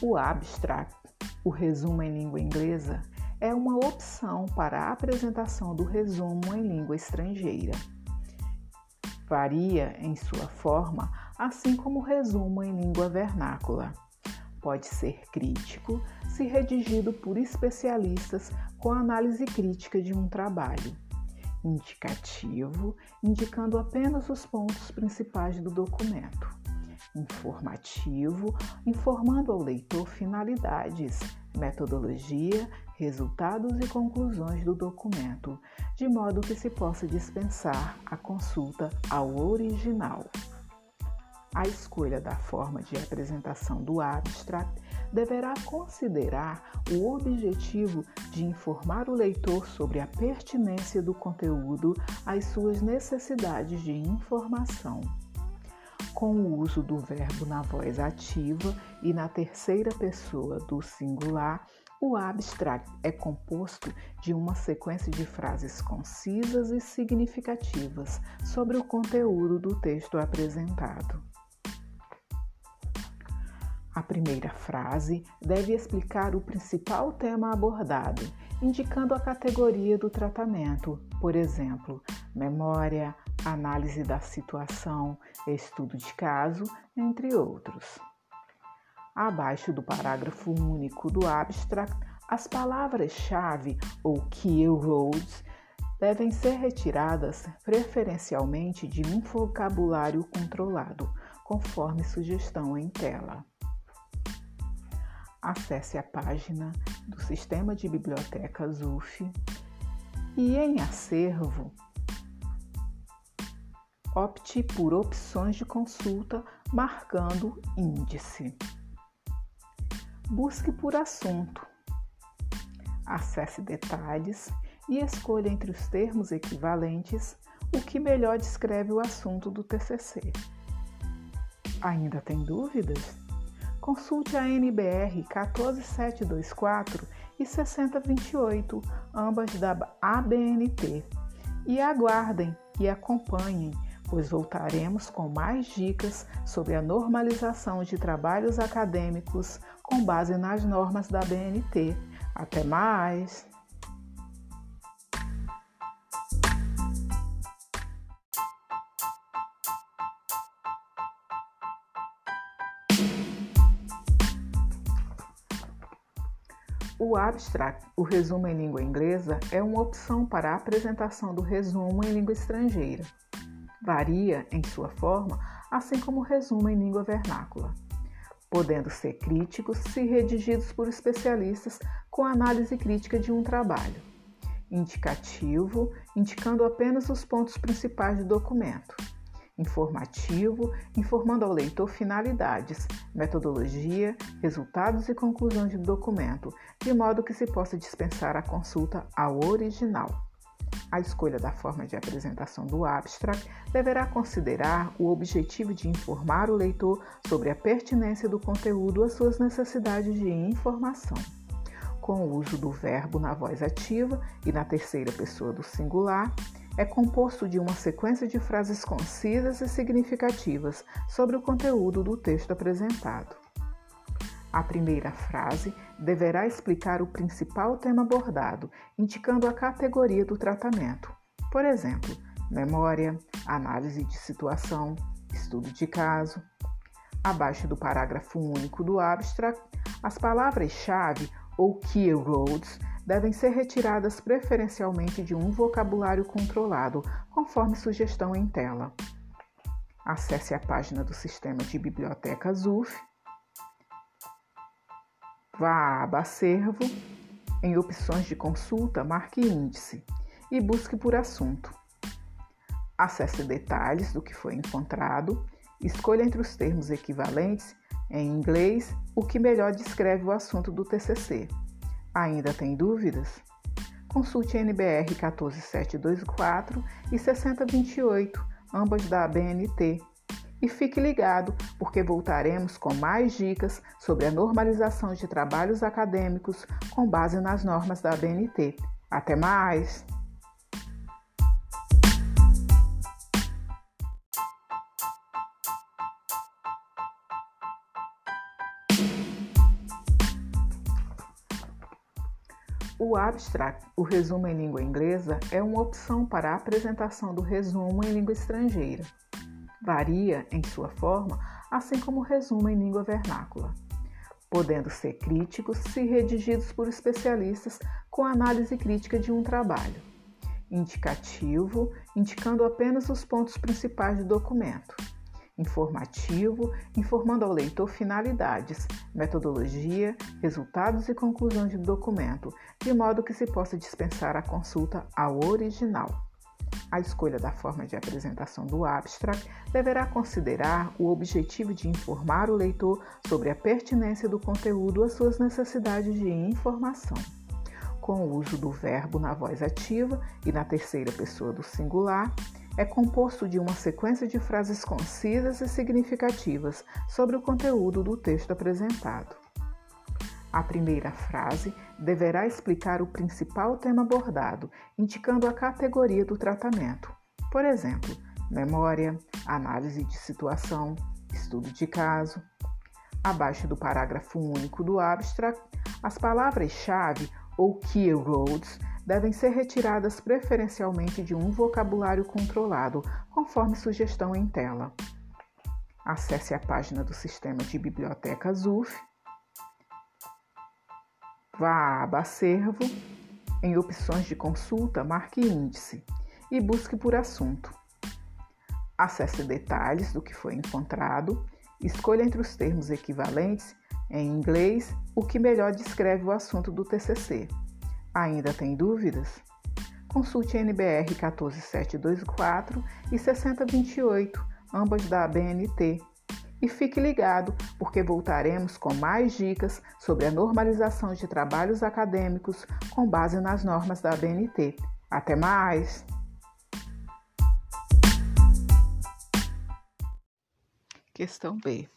O abstract, o resumo em língua inglesa, é uma opção para a apresentação do resumo em língua estrangeira. Varia em sua forma, assim como o resumo em língua vernácula. Pode ser crítico, se redigido por especialistas com análise crítica de um trabalho. Indicativo, indicando apenas os pontos principais do documento informativo, informando ao leitor finalidades, metodologia, resultados e conclusões do documento, de modo que se possa dispensar a consulta ao original. A escolha da forma de apresentação do abstract deverá considerar o objetivo de informar o leitor sobre a pertinência do conteúdo às suas necessidades de informação com o uso do verbo na voz ativa e na terceira pessoa do singular, o abstract é composto de uma sequência de frases concisas e significativas sobre o conteúdo do texto apresentado. A primeira frase deve explicar o principal tema abordado, indicando a categoria do tratamento, por exemplo, memória, análise da situação, estudo de caso, entre outros. Abaixo do parágrafo único do abstract, as palavras-chave ou keywords devem ser retiradas preferencialmente de um vocabulário controlado, conforme sugestão em tela. Acesse a página do Sistema de Bibliotecas UF e em acervo opte por opções de consulta marcando índice. Busque por assunto. Acesse detalhes e escolha entre os termos equivalentes o que melhor descreve o assunto do TCC. Ainda tem dúvidas? Consulte a NBR 14724 e 6028, ambas da ABNT, e aguardem e acompanhem pois voltaremos com mais dicas sobre a normalização de trabalhos acadêmicos com base nas normas da BNT. Até mais! O abstract, o resumo em língua inglesa, é uma opção para a apresentação do resumo em língua estrangeira varia em sua forma, assim como o resumo em língua vernácula, podendo ser críticos se redigidos por especialistas com análise crítica de um trabalho. Indicativo, indicando apenas os pontos principais do documento. Informativo, informando ao leitor finalidades, metodologia, resultados e conclusões do documento, de modo que se possa dispensar a consulta ao original. A escolha da forma de apresentação do abstract deverá considerar o objetivo de informar o leitor sobre a pertinência do conteúdo às suas necessidades de informação. Com o uso do verbo na voz ativa e na terceira pessoa do singular, é composto de uma sequência de frases concisas e significativas sobre o conteúdo do texto apresentado. A primeira frase deverá explicar o principal tema abordado, indicando a categoria do tratamento. Por exemplo, memória, análise de situação, estudo de caso. Abaixo do parágrafo único do abstract, as palavras-chave ou keywords devem ser retiradas preferencialmente de um vocabulário controlado, conforme sugestão em tela. Acesse a página do Sistema de Bibliotecas UF Vá à aba Acervo, em opções de consulta, marque índice e busque por assunto. Acesse detalhes do que foi encontrado, escolha entre os termos equivalentes em inglês o que melhor descreve o assunto do TCC. Ainda tem dúvidas? Consulte NBR 14724 e 6028, ambas da ABNT, e fique ligado, porque voltaremos com mais dicas sobre a normalização de trabalhos acadêmicos com base nas normas da ABNT. Até mais! O abstract, o resumo em língua inglesa, é uma opção para a apresentação do resumo em língua estrangeira. Varia em sua forma, assim como o resumo em língua vernácula, podendo ser críticos se redigidos por especialistas com análise crítica de um trabalho. Indicativo, indicando apenas os pontos principais do documento informativo, informando ao leitor finalidades, metodologia, resultados e conclusões do documento, de modo que se possa dispensar a consulta ao original. A escolha da forma de apresentação do abstract deverá considerar o objetivo de informar o leitor sobre a pertinência do conteúdo às suas necessidades de informação. Com o uso do verbo na voz ativa e na terceira pessoa do singular, é composto de uma sequência de frases concisas e significativas sobre o conteúdo do texto apresentado. A primeira frase deverá explicar o principal tema abordado, indicando a categoria do tratamento. Por exemplo, memória, análise de situação, estudo de caso. Abaixo do parágrafo único do abstract, as palavras-chave ou keywords devem ser retiradas preferencialmente de um vocabulário controlado, conforme sugestão em tela. Acesse a página do Sistema de Bibliotecas UF, vá à aba Acervo, em opções de consulta, marque índice e busque por assunto. Acesse detalhes do que foi encontrado, escolha entre os termos equivalentes em inglês o que melhor descreve o assunto do TCC. Ainda tem dúvidas? Consulte NBR 14724 e 6028, ambas da ABNT. E fique ligado, porque voltaremos com mais dicas sobre a normalização de trabalhos acadêmicos com base nas normas da ABNT. Até mais! Questão B.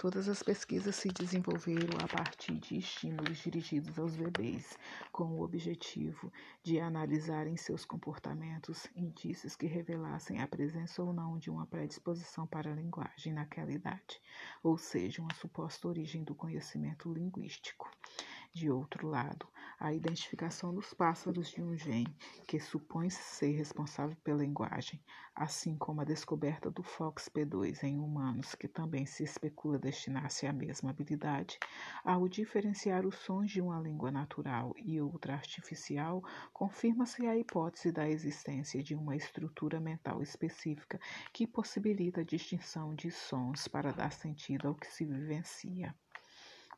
Todas as pesquisas se desenvolveram a partir de estímulos dirigidos aos bebês, com o objetivo de analisar em seus comportamentos indícios que revelassem a presença ou não de uma predisposição para a linguagem naquela idade, ou seja, uma suposta origem do conhecimento linguístico. De outro lado, a identificação dos pássaros de um gene que supõe-se ser responsável pela linguagem, assim como a descoberta do FOXP2 em humanos, que também se especula destinar-se à mesma habilidade, ao diferenciar os sons de uma língua natural e outra artificial, confirma-se a hipótese da existência de uma estrutura mental específica que possibilita a distinção de sons para dar sentido ao que se vivencia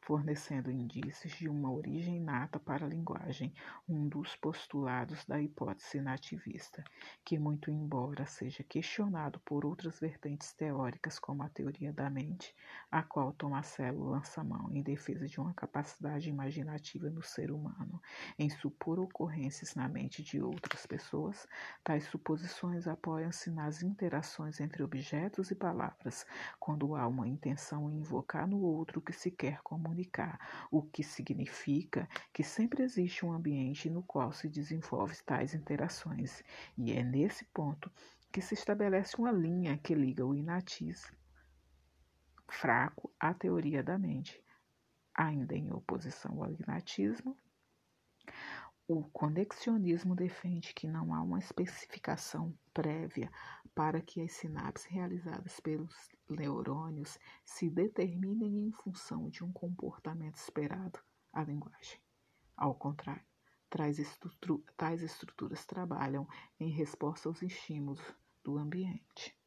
fornecendo indícios de uma origem inata para a linguagem, um dos postulados da hipótese nativista, que, muito embora seja questionado por outras vertentes teóricas, como a teoria da mente, a qual Tomasello lança mão em defesa de uma capacidade imaginativa no ser humano, em supor ocorrências na mente de outras pessoas, tais suposições apoiam-se nas interações entre objetos e palavras, quando há uma intenção em invocar no outro o que se quer comunicar comunicar, o que significa que sempre existe um ambiente no qual se desenvolvem tais interações, e é nesse ponto que se estabelece uma linha que liga o inatismo fraco à teoria da mente. Ainda em oposição ao inatismo, o conexionismo defende que não há uma especificação prévia para que as sinapses realizadas pelos neurônios se determinem em função de um comportamento esperado à linguagem. Ao contrário, tais, tais estruturas trabalham em resposta aos estímulos do ambiente.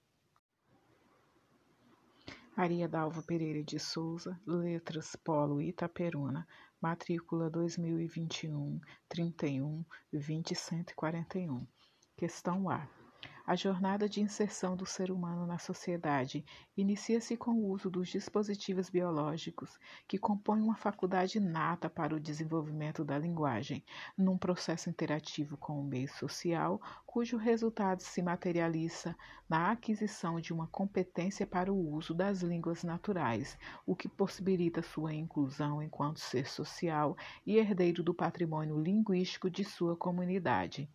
Maria Dalva Pereira de Souza, Letras Polo Itaperuna, matrícula 2021 31 20 141. Questão A. A jornada de inserção do ser humano na sociedade inicia-se com o uso dos dispositivos biológicos que compõem uma faculdade nata para o desenvolvimento da linguagem, num processo interativo com o meio social, cujo resultado se materializa na aquisição de uma competência para o uso das línguas naturais, o que possibilita sua inclusão enquanto ser social e herdeiro do patrimônio linguístico de sua comunidade.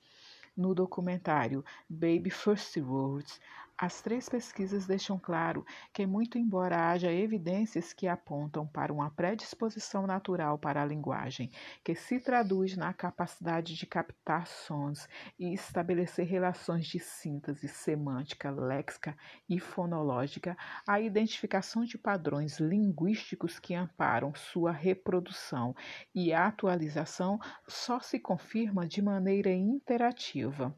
No documentário Baby First Words, As três pesquisas deixam claro que, muito embora haja evidências que apontam para uma predisposição natural para a linguagem, que se traduz na capacidade de captar sons e estabelecer relações de síntese semântica, léxica e fonológica, a identificação de padrões linguísticos que amparam sua reprodução e atualização só se confirma de maneira interativa.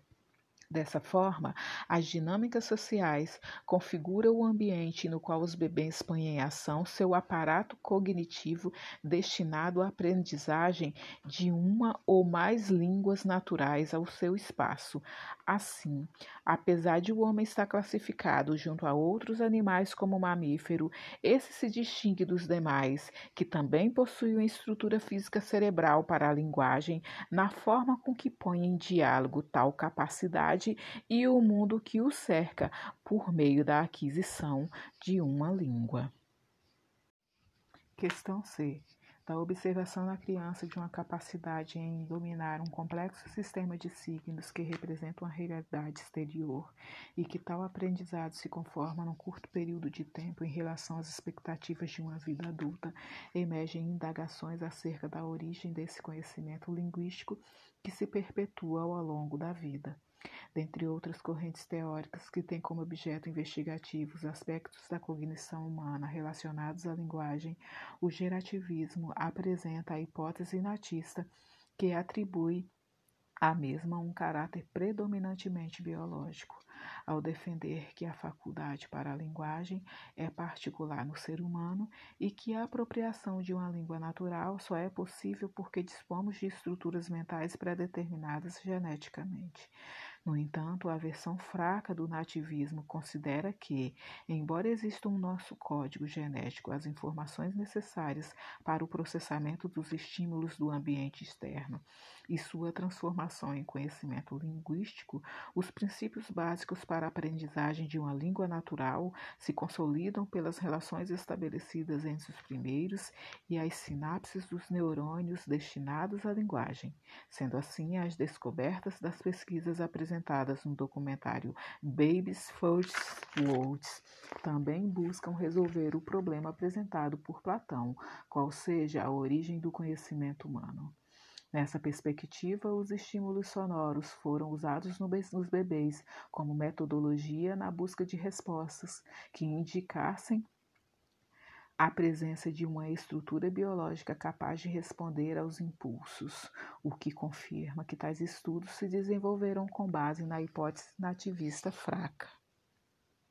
Dessa forma, as dinâmicas sociais configuram o ambiente no qual os bebês põem em ação seu aparato cognitivo destinado à aprendizagem de uma ou mais línguas naturais ao seu espaço. Assim, apesar de o homem estar classificado junto a outros animais como mamífero, esse se distingue dos demais, que também possuem uma estrutura física cerebral para a linguagem, na forma com que põe em diálogo tal capacidade sociedade e o mundo que o cerca por meio da aquisição de uma língua. Questão C. Da observação na criança de uma capacidade em dominar um complexo sistema de signos que representam a realidade exterior e que tal aprendizado se conforma num curto período de tempo em relação às expectativas de uma vida adulta, emergem indagações acerca da origem desse conhecimento linguístico que se perpetua ao longo da vida dentre outras correntes teóricas que têm como objeto investigativo os aspectos da cognição humana relacionados à linguagem, o gerativismo apresenta a hipótese natista que atribui à mesma um caráter predominantemente biológico, ao defender que a faculdade para a linguagem é particular no ser humano e que a apropriação de uma língua natural só é possível porque dispomos de estruturas mentais predeterminadas geneticamente. No entanto, a versão fraca do nativismo considera que, embora exista um nosso código genético as informações necessárias para o processamento dos estímulos do ambiente externo e sua transformação em conhecimento linguístico, os princípios básicos para a aprendizagem de uma língua natural se consolidam pelas relações estabelecidas entre os primeiros e as sinapses dos neurônios destinados à linguagem. Sendo assim, as descobertas das pesquisas apresentadas no documentário Baby's First Words também buscam resolver o problema apresentado por Platão, qual seja a origem do conhecimento humano. Nessa perspectiva, os estímulos sonoros foram usados nos bebês como metodologia na busca de respostas que indicassem a presença de uma estrutura biológica capaz de responder aos impulsos, o que confirma que tais estudos se desenvolveram com base na hipótese nativista fraca.